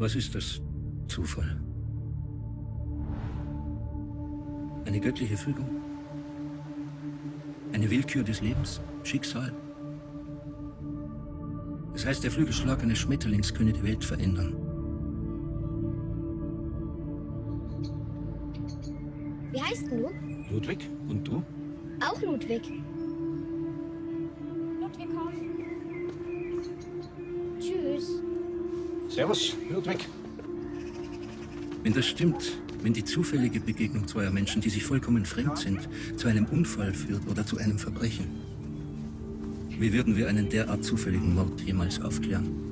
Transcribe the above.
Was ist das? Zufall. Eine göttliche Fügung? Eine Willkür des Lebens? Schicksal? Das heißt, der Flügelschlag eines Schmetterlings könne die Welt verändern. Wie heißt du? Ludwig? Und du? Auch Ludwig. Servus, Ludwig. Wenn das stimmt, wenn die zufällige Begegnung zweier Menschen, die sich vollkommen fremd sind, zu einem Unfall führt oder zu einem Verbrechen, wie würden wir einen derart zufälligen Mord jemals aufklären?